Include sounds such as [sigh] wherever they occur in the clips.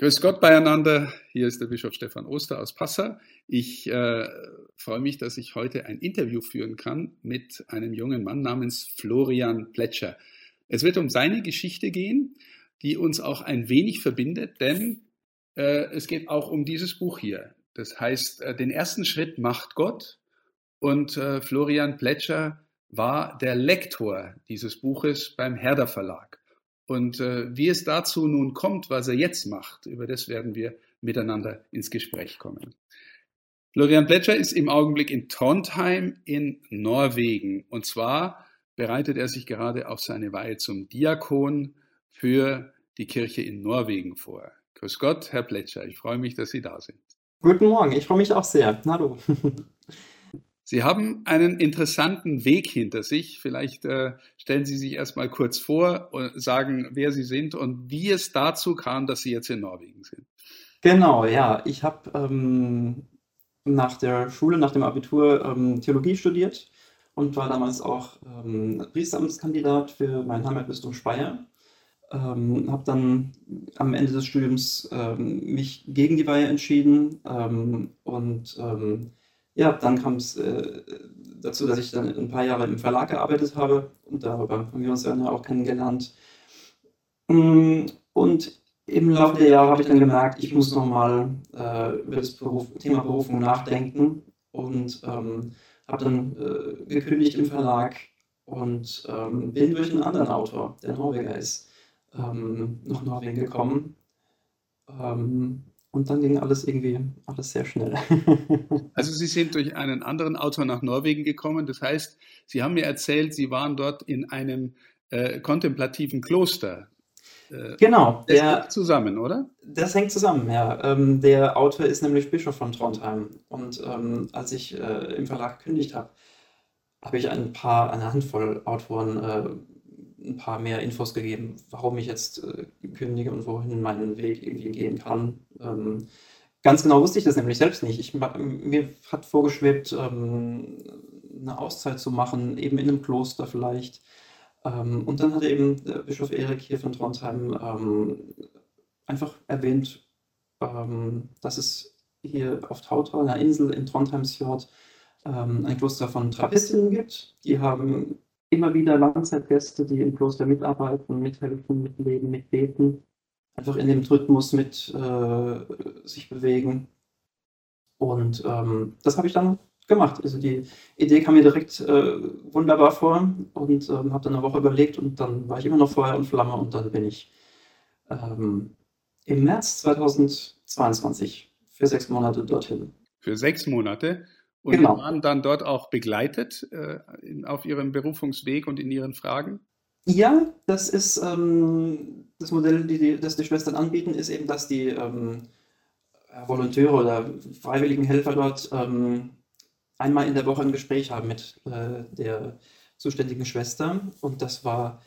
Grüß Gott beieinander. Hier ist der Bischof Stefan Oster aus Passau. Ich äh, freue mich, dass ich heute ein Interview führen kann mit einem jungen Mann namens Florian Plätscher. Es wird um seine Geschichte gehen, die uns auch ein wenig verbindet, denn äh, es geht auch um dieses Buch hier. Das heißt, äh, den ersten Schritt macht Gott und äh, Florian Plätscher war der Lektor dieses Buches beim Herder Verlag. Und äh, wie es dazu nun kommt, was er jetzt macht, über das werden wir miteinander ins Gespräch kommen. Florian Plätscher ist im Augenblick in Trondheim in Norwegen. Und zwar bereitet er sich gerade auf seine Weihe zum Diakon für die Kirche in Norwegen vor. Grüß Gott, Herr Plätscher. Ich freue mich, dass Sie da sind. Guten Morgen, ich freue mich auch sehr. Hallo. Sie haben einen interessanten Weg hinter sich. Vielleicht äh, stellen Sie sich erstmal kurz vor und sagen, wer Sie sind und wie es dazu kam, dass Sie jetzt in Norwegen sind. Genau, ja. Ich habe ähm, nach der Schule, nach dem Abitur ähm, Theologie studiert und war damals auch ähm, Priesteramtskandidat für mein Heimatbistum Speyer. Ähm, habe dann am Ende des Studiums ähm, mich gegen die Weihe entschieden ähm, und ähm, ja, dann kam es äh, dazu, dass ich dann ein paar Jahre im Verlag gearbeitet habe und darüber haben wir uns dann auch kennengelernt. Mm, und im Laufe der Jahre habe ich dann gemerkt, ich muss nochmal äh, über das Beruf, Thema Berufung nachdenken und ähm, habe dann äh, gekündigt im Verlag und ähm, bin durch einen anderen Autor, der Norweger ist, ähm, nach Norwegen gekommen. Ähm, und dann ging alles irgendwie alles sehr schnell. [laughs] also Sie sind durch einen anderen Autor nach Norwegen gekommen. Das heißt, Sie haben mir erzählt, Sie waren dort in einem äh, kontemplativen Kloster. Äh, genau. Das der, hängt zusammen, oder? Das hängt zusammen, ja. Ähm, der Autor ist nämlich Bischof von Trondheim. Und ähm, als ich äh, im Verlag gekündigt habe, habe ich ein paar, eine Handvoll Autoren äh, ein paar mehr Infos gegeben, warum ich jetzt äh, kündige und wohin mein Weg irgendwie gehen kann. Ähm, ganz genau wusste ich das nämlich selbst nicht. Ich, mir hat vorgeschwebt, ähm, eine Auszeit zu machen, eben in einem Kloster vielleicht. Ähm, und dann hat eben Bischof Erik hier von Trondheim ähm, einfach erwähnt, ähm, dass es hier auf Tautra, einer Insel in Trondheimsfjord, ähm, ein Kloster von Trappistinnen gibt. Die haben immer wieder Langzeitgäste, die im Kloster mitarbeiten, mithelfen, mitleben, mitbeten, einfach in dem Rhythmus mit äh, sich bewegen. Und ähm, das habe ich dann gemacht. Also die Idee kam mir direkt äh, wunderbar vor und ähm, habe dann eine Woche überlegt und dann war ich immer noch Feuer und Flamme und dann bin ich ähm, im März 2022 für sechs Monate dorthin. Für sechs Monate? Und genau. waren dann dort auch begleitet äh, in, auf ihrem Berufungsweg und in ihren Fragen? Ja, das ist ähm, das Modell, die, das die Schwestern anbieten, ist eben, dass die ähm, Volontäre oder freiwilligen Helfer dort ähm, einmal in der Woche ein Gespräch haben mit äh, der zuständigen Schwester. Und das war,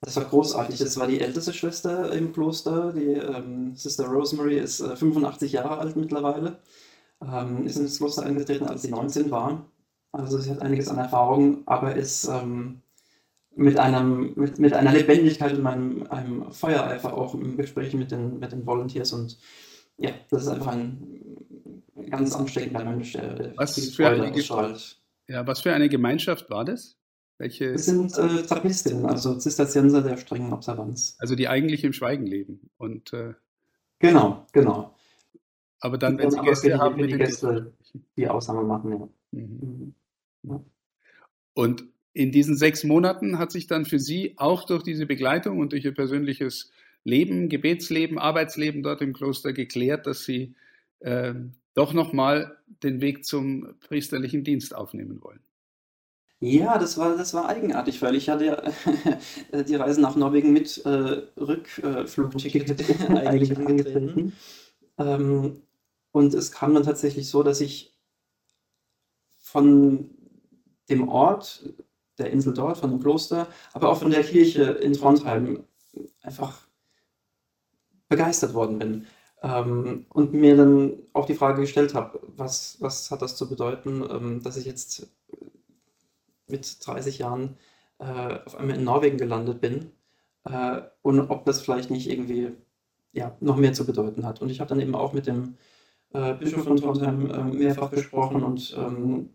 das war großartig. Das war die älteste Schwester im Kloster. Die ähm, Sister Rosemary ist äh, 85 Jahre alt mittlerweile ähm, ist ins Kloster eingetreten, als sie 19 war. Also sie hat einiges an Erfahrung, aber ist ähm, mit, einem, mit, mit einer Lebendigkeit und einem, einem Feuereifer auch im Gespräch mit den, mit den Volunteers. Und ja, das ist einfach ein ganz ansteckender Mensch, der, der was für Freude eine ausstrahlt. Ja, was für eine Gemeinschaft war das? Welche? Es sind äh, Trappistinnen, also Zisterzienser der strengen Observanz. Also die eigentlich im Schweigen leben. Und, äh, genau, genau. Aber dann, wenn Sie Gäste die, haben, mit die Gäste die Ausnahme machen, ja. Mhm. mhm. ja. Und in diesen sechs Monaten hat sich dann für Sie auch durch diese Begleitung und durch Ihr persönliches Leben, Gebetsleben, Arbeitsleben dort im Kloster geklärt, dass Sie äh, doch nochmal den Weg zum priesterlichen Dienst aufnehmen wollen. Ja, das war, das war eigenartig, weil ich hatte ja [laughs] die Reise nach Norwegen mit äh, Rückflugticket äh, [laughs] eigentlich angetreten. Ähm, und es kam dann tatsächlich so, dass ich von dem Ort, der Insel dort, von dem Kloster, aber auch von der Kirche in Trondheim einfach begeistert worden bin. Ähm, und mir dann auch die Frage gestellt habe, was, was hat das zu bedeuten, ähm, dass ich jetzt mit 30 Jahren äh, auf einmal in Norwegen gelandet bin äh, und ob das vielleicht nicht irgendwie ja, noch mehr zu bedeuten hat. Und ich habe dann eben auch mit dem äh, Bischof von Trondheim äh, mehrfach gesprochen und ähm,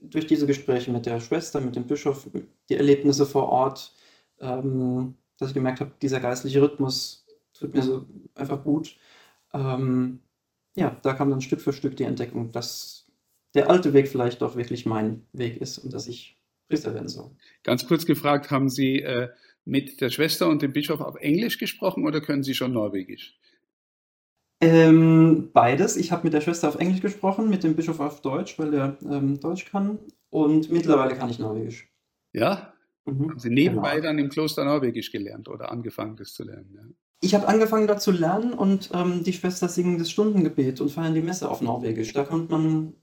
durch diese Gespräche mit der Schwester, mit dem Bischof, die Erlebnisse vor Ort, ähm, dass ich gemerkt habe, dieser geistliche Rhythmus tut mir so einfach gut. Ähm, ja, da kam dann Stück für Stück die Entdeckung, dass der alte Weg vielleicht doch wirklich mein Weg ist und dass ich Priester werden soll. Ganz kurz gefragt, haben Sie äh, mit der Schwester und dem Bischof auf Englisch gesprochen oder können Sie schon Norwegisch? Ähm, beides. Ich habe mit der Schwester auf Englisch gesprochen, mit dem Bischof auf Deutsch, weil er ähm, Deutsch kann. Und mittlerweile kann ich Norwegisch. Ja? Mhm, haben Sie nebenbei genau. dann im Kloster Norwegisch gelernt oder angefangen, das zu lernen? Ja? Ich habe angefangen, da zu lernen und ähm, die Schwester singen das Stundengebet und feiern die Messe auf Norwegisch. Da kommt man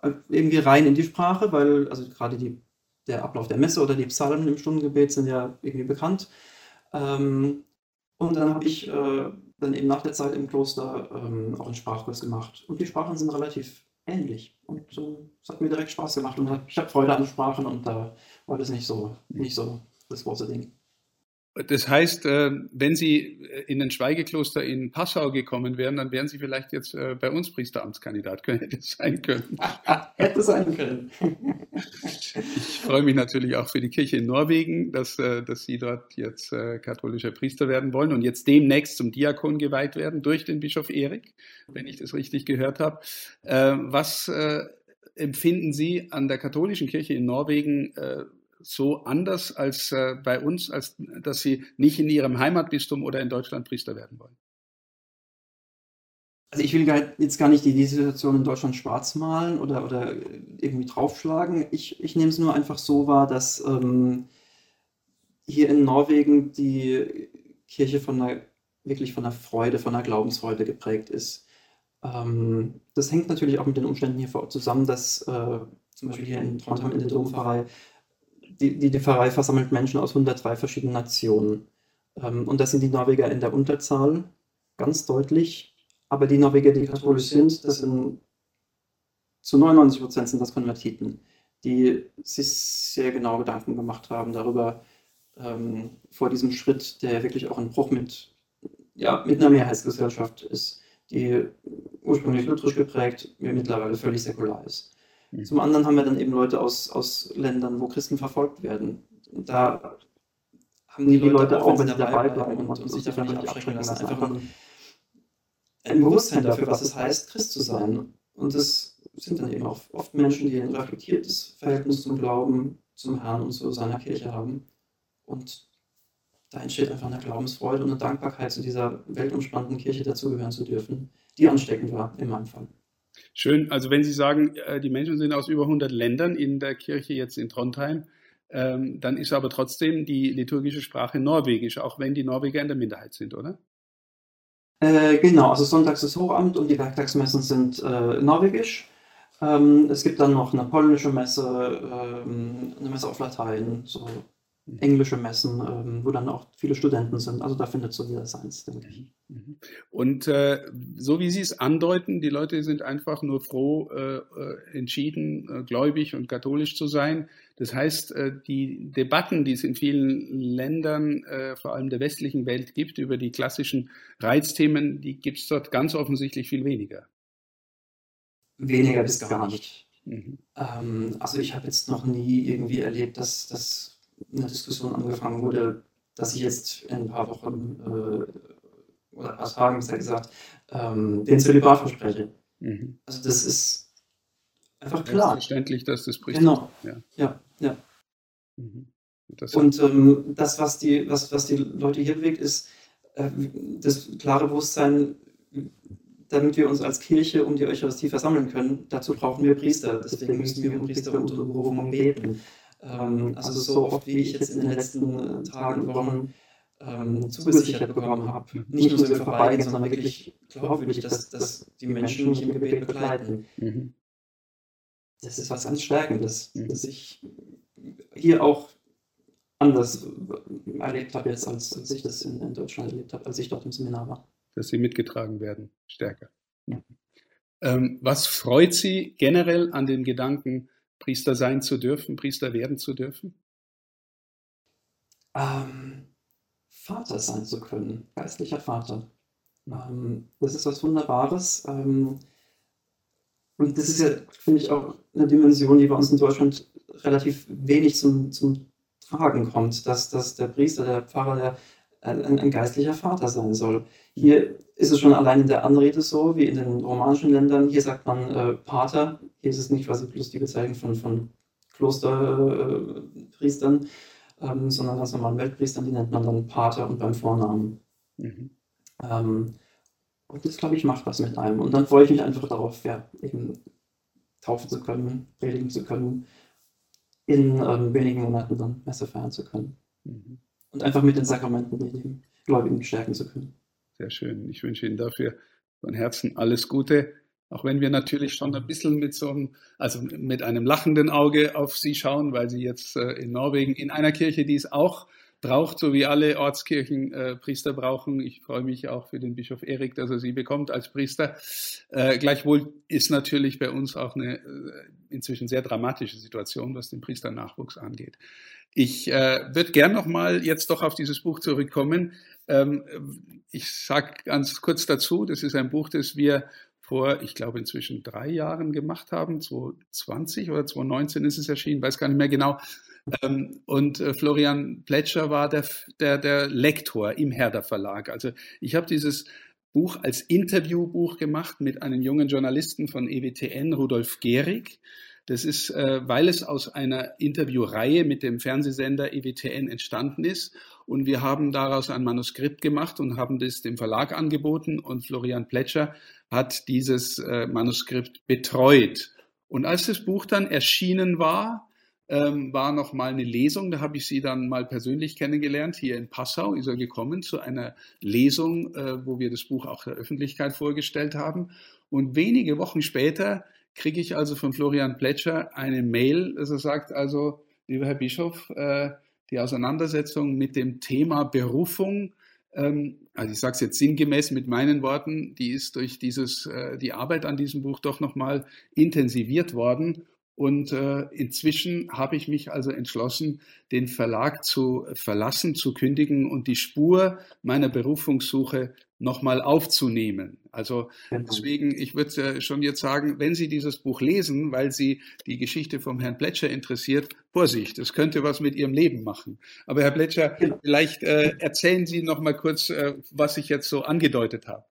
äh, irgendwie rein in die Sprache, weil also gerade die der Ablauf der Messe oder die Psalmen im Stundengebet sind ja irgendwie bekannt. Ähm, und dann habe ich äh, dann eben nach der Zeit im Kloster ähm, auch einen Sprachkurs gemacht. Und die Sprachen sind relativ ähnlich. Und äh, es hat mir direkt Spaß gemacht. Und ich habe Freude an Sprachen und da war das nicht so, nicht so das große Ding. Das heißt, äh, wenn Sie in ein Schweigekloster in Passau gekommen wären, dann wären Sie vielleicht jetzt äh, bei uns Priesteramtskandidat. Hätte sein können. [laughs] Hätte sein können. Ich freue mich natürlich auch für die Kirche in Norwegen, dass, äh, dass Sie dort jetzt katholischer Priester werden wollen und jetzt demnächst zum Diakon geweiht werden durch den Bischof Erik, wenn ich das richtig gehört habe. Was empfinden Sie an der katholischen Kirche in Norwegen so anders als äh, bei uns, als dass sie nicht in ihrem Heimatbistum oder in Deutschland Priester werden wollen? Also ich will jetzt gar nicht die, Situation in Deutschland schwarz malen oder, oder irgendwie draufschlagen. Ich, ich nehme es nur einfach so wahr, dass ähm, hier in Norwegen die Kirche von einer, wirklich von einer Freude, von einer Glaubensfreude geprägt ist. Ähm, das hängt natürlich auch mit den Umständen hier vor Ort zusammen, dass äh, zum Beispiel hier in Trondheim in der Dompfarrei die, die, Pfarrei versammelt Menschen aus 103 verschiedenen Nationen. Ähm, und das sind die Norweger in der Unterzahl, ganz deutlich. Aber die Norweger, die katholisch sind, das sind zu 99 Prozent sind das Konvertiten, die sich sehr genau Gedanken gemacht haben darüber, ähm, vor diesem Schritt, der wirklich auch ein Bruch mit, ja, mit einer Mehrheitsgesellschaft ist, die ursprünglich lutherisch geprägt, mittlerweile völlig säkular ist. Mhm. Zum anderen haben wir dann eben Leute aus, aus Ländern, wo Christen verfolgt werden. Und da haben die, die Leute, auch wenn sie dabei bleiben und, und sich davon nicht abschrecken lassen, einfach ein, ein Bewusstsein dafür, was es heißt, Christ zu sein. Und das sind dann eben auch oft Menschen, die ein reflektiertes Verhältnis zum Glauben, zum Herrn und zu seiner Kirche haben. Und da entsteht einfach eine Glaubensfreude und eine Dankbarkeit, zu dieser weltumspannenden Kirche dazugehören zu dürfen, die ansteckend war in meinem Fall. Schön. Also wenn Sie sagen, äh, die Menschen sind aus über 100 Ländern in der Kirche jetzt in Trondheim, ähm, dann ist aber trotzdem die liturgische Sprache Norwegisch, auch wenn die Norweger in der Minderheit sind, oder? Äh, genau, also Sonntags ist Hochamt und die Werktagsmessen sind äh, Norwegisch. Ähm, es gibt dann noch eine polnische Messe, ähm, eine Messe auf Latein, so englische Messen, ähm, wo dann auch viele Studenten sind. Also da findet so jeder seins, denke ich. Mhm. Mhm. Und äh, so wie Sie es andeuten, die Leute sind einfach nur froh, äh, äh, entschieden, äh, gläubig und katholisch zu sein. Das heißt, äh, die Debatten, die es in vielen Ländern, vor allem der westlichen Welt gibt, über die klassischen Reizthemen, die gibt es dort ganz offensichtlich viel weniger. Weniger bis gar nicht. Mhm. Ähm, also ich habe jetzt noch nie irgendwie erlebt, dass, dass eine Diskussion angefangen wurde, dass ich jetzt in ein paar Wochen äh, oder ein paar Tagen, besser gesagt, ähm, den Zölibat verspreche. Mhm. Also das ist einfach klar. Verständlich, dass das bricht. Genau. Ja, ja. ja. Mhm. Und ähm, das, was die, was, was die Leute hier bewegt, ist äh, das klare Bewusstsein, damit wir uns als Kirche um die Eucharistie versammeln können, dazu brauchen wir Priester. Deswegen müssen wir um Priester und Berufung beten. Ähm, also so oft, wie ich jetzt in den letzten Tagen und Wochen ähm, zugesichert bekommen habe. Nicht nur so vorbeigehen, sondern wirklich glaubwürdig, dass, dass die Menschen mich im Gebet begleiten. Mhm. Das ist was ganz Stärkendes, mhm. dass ich hier auch anders erlebt habe jetzt, als, als ich das in, in, Deutschland erlebt habe, als ich dort im Seminar war. Dass sie mitgetragen werden, stärker. Ja. Ähm, was freut Sie generell an den Gedanken, Priester sein zu dürfen, Priester werden zu dürfen? Ähm, Vater sein zu können, geistlicher Vater. Ähm, das ist was Wunderbares. Ähm, und das ist ja, finde ich, auch eine Dimension, die bei uns in Deutschland relativ wenig zum, zum Tragen kommt, dass, dass der Priester, der Pfarrer, der ein, ein, geistlicher Vater sein soll. Hier ist es schon allein in der Anrede so, wie in den romanischen Ländern. Hier sagt man äh, Pater. Hier ist es nicht quasi bloß die Bezeichnung von, von Klosterpriestern, äh, ähm, sondern ganz normalen Weltpriestern, die nennt man dann Pater und beim Vornamen. Mhm. Ähm, und das, glaube ich, macht was mit einem. Und dann freue ich mich einfach darauf, ja, eben taufen zu können, predigen zu können, in ähm, wenigen Monaten dann Messe feiern zu können. Mhm. Und einfach mit den Sakramenten die Gläubigen stärken zu können. Sehr schön. Ich wünsche Ihnen dafür von Herzen alles Gute. Auch wenn wir natürlich schon ein bisschen mit so einem, also mit einem lachenden Auge auf Sie schauen, weil Sie jetzt äh, in Norwegen in einer Kirche, die es auch braucht, so wie alle Ortskirchen äh, Priester brauchen. Ich freue mich auch für den Bischof Erik, dass er sie bekommt als Priester. Äh, gleichwohl ist natürlich bei uns auch eine äh, inzwischen sehr dramatische Situation, was den Priesternachwuchs angeht. Ich äh, würde gern noch mal jetzt doch auf dieses Buch zurückkommen. Ähm, ich sage ganz kurz dazu, das ist ein Buch, das wir vor, ich glaube, inzwischen drei Jahren gemacht haben. 2020 oder 2019 ist es erschienen, weiß gar nicht mehr genau. Ähm, und äh, Florian Plätscher war der, der, der Lektor im Herder Verlag. Also ich habe dieses Buch als Interviewbuch gemacht mit einem jungen Journalisten von EWTN, Rudolf Gehrig. Das ist, äh, weil es aus einer Interviewreihe mit dem Fernsehsender EWTN entstanden ist. Und wir haben daraus ein Manuskript gemacht und haben das dem Verlag angeboten. Und Florian Plätscher hat dieses äh, Manuskript betreut. Und als das Buch dann erschienen war, ähm, war noch mal eine Lesung, da habe ich sie dann mal persönlich kennengelernt. Hier in Passau ist er gekommen zu einer Lesung, äh, wo wir das Buch auch der Öffentlichkeit vorgestellt haben. Und wenige Wochen später kriege ich also von Florian Plätscher eine Mail, dass er sagt, also, lieber Herr Bischof, äh, die Auseinandersetzung mit dem Thema Berufung, ähm, also ich sage es jetzt sinngemäß mit meinen Worten, die ist durch dieses, äh, die Arbeit an diesem Buch doch nochmal intensiviert worden und äh, inzwischen habe ich mich also entschlossen, den Verlag zu verlassen, zu kündigen und die Spur meiner Berufungssuche nochmal aufzunehmen. Also genau. deswegen, ich würde schon jetzt sagen, wenn Sie dieses Buch lesen, weil Sie die Geschichte vom Herrn Plätscher interessiert, Vorsicht, es könnte was mit Ihrem Leben machen. Aber Herr Plätscher, genau. vielleicht äh, erzählen Sie noch mal kurz, äh, was ich jetzt so angedeutet habe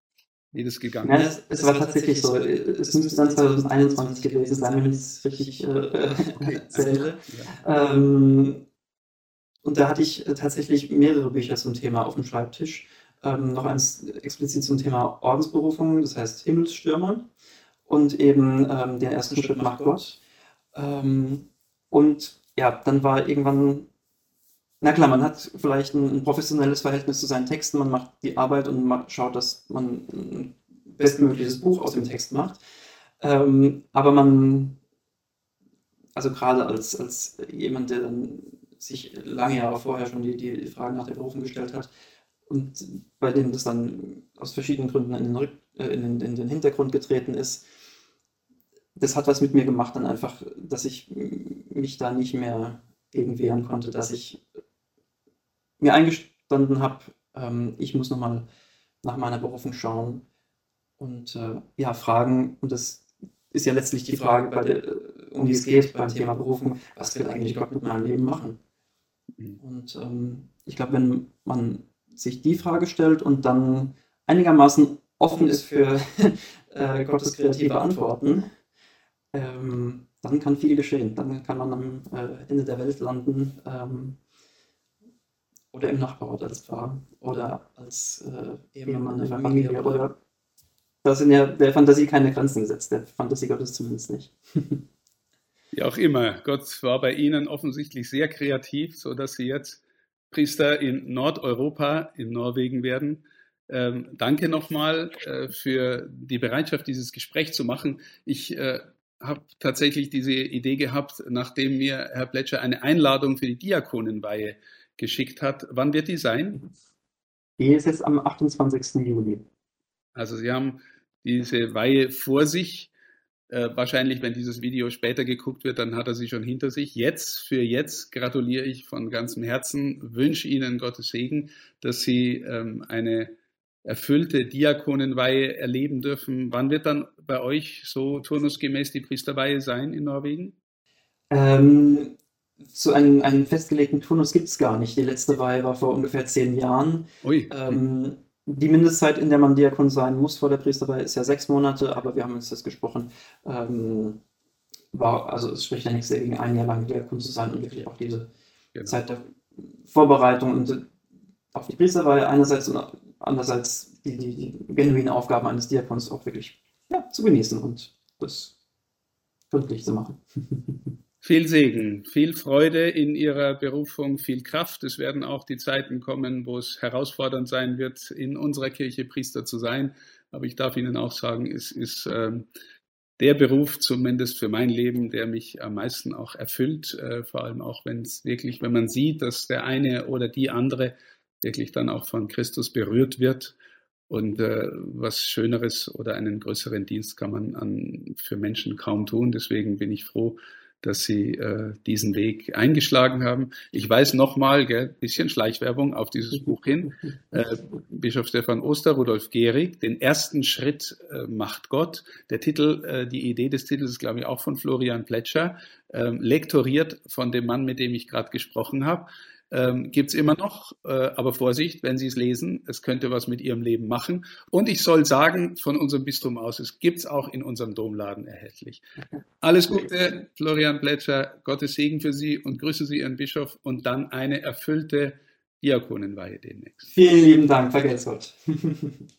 wie das gegangen ja. Es, es war tatsächlich so. Es müsste dann 2021 gewesen sein, wenn ich es richtig äh, [laughs] [laughs] erzähle. Ja. Ähm, und da hatte ich tatsächlich mehrere Bücher zum Thema auf dem Schreibtisch. Ähm, noch eins explizit zum Thema Ordensberufung, das heißt Himmelsstürmer. Und eben ähm, den ersten Schritt macht Gott. Ähm, und ja, dann war irgendwann na klar, man hat vielleicht ein, ein, professionelles Verhältnis zu seinen Texten, man macht die Arbeit und man schaut, dass man ein bestmögliches Buch aus dem Text macht. Ähm, aber man, also gerade als, als jemand, der dann sich lange Jahre vorher schon die, die Fragen nach der Berufung gestellt hat und bei dem das dann aus verschiedenen Gründen in den, äh, in den, in den Hintergrund getreten ist, das hat was mit mir gemacht, dann einfach, dass ich mich da nicht mehr gegen wehren konnte, dass ich mir eingestanden habe, ähm, ich muss nochmal nach meiner Berufung schauen und äh, ja, fragen, und das ist ja letztlich die Frage, bei der, äh, um die es geht beim Thema Berufung, was will eigentlich Gott mit meinem Leben machen? Mhm. Und ähm, ich glaube, wenn man sich die Frage stellt und dann einigermaßen offen ist für [laughs] äh, Gottes kreative Antworten, ähm, dann kann viel geschehen. Dann kann man am äh, Ende der Welt landen ähm, oder im Nachbarort als Pfarrer oder als äh, Ehemann der Familie oder da sind ja der Fantasie keine Grenzen gesetzt, der Fantasie Gottes zumindest nicht. [laughs] Wie auch immer, Gott war bei Ihnen offensichtlich sehr kreativ, sodass Sie jetzt Priester in Nordeuropa, in Norwegen werden. Ähm, danke nochmal äh, für die Bereitschaft, dieses Gespräch zu machen. Ich äh, habe tatsächlich diese Idee gehabt, nachdem mir Herr Plätscher eine Einladung für die Diakonenweihe geschickt hat. Wann wird die sein? Die ist jetzt am 28. Juli. Also Sie haben diese Weihe vor sich. Äh, wahrscheinlich, wenn dieses Video später geguckt wird, dann hat er sie schon hinter sich. Jetzt, für jetzt, gratuliere ich von ganzem Herzen, wünsche Ihnen Gottes Segen, dass Sie ähm, eine erfüllte Diakonenweihe erleben dürfen. Wann wird dann bei euch so turnusgemäß die Priesterweihe sein in Norwegen? Ähm, so einen, einen festgelegten Turnus gibt es gar nicht. Die letzte Weihe war vor ungefähr zehn Jahren. Ähm, die Mindestzeit, in der man Diakon sein muss vor der Priesterweihe, ist ja sechs Monate, aber wir haben uns das gesprochen. Ähm, war, also es spricht ja nichts dagegen, ein Jahr lang Diakon zu sein und wirklich auch diese genau. Zeit der Vorbereitung und auf die Priesterweihe einerseits und andererseits die, die, die genuine Aufgaben eines Diakons auch wirklich ja, zu genießen und das gründlich zu machen. [laughs] Viel Segen, viel Freude in Ihrer Berufung, viel Kraft. Es werden auch die Zeiten kommen, wo es herausfordernd sein wird, in unserer Kirche Priester zu sein. Aber ich darf Ihnen auch sagen, es ist äh, der Beruf, zumindest für mein Leben, der mich am meisten auch erfüllt. Äh, vor allem auch, wenn es wirklich, wenn man sieht, dass der eine oder die andere wirklich dann auch von Christus berührt wird. Und äh, was Schöneres oder einen größeren Dienst kann man an, für Menschen kaum tun. Deswegen bin ich froh, dass Sie äh, diesen Weg eingeschlagen haben. Ich weiß nochmal, ein bisschen Schleichwerbung auf dieses Buch hin, äh, Bischof Stefan Oster, Rudolf Gehrig, den ersten Schritt äh, macht Gott. Der Titel, äh, die Idee des Titels ist, glaube ich, auch von Florian Pletscher, äh, lektoriert von dem Mann, mit dem ich gerade gesprochen habe ähm, gibt es immer noch. Äh, aber Vorsicht, wenn Sie es lesen, es könnte was mit Ihrem Leben machen. Und ich soll sagen, von unserem Bistum aus, es gibt es auch in unserem Domladen erhältlich. Alles Gute, Florian Plätscher, Gottes Segen für Sie und grüße Sie Ihren Bischof und dann eine erfüllte Diakonenweihe demnächst. Vielen lieben Dank, vergesst Gott. [laughs]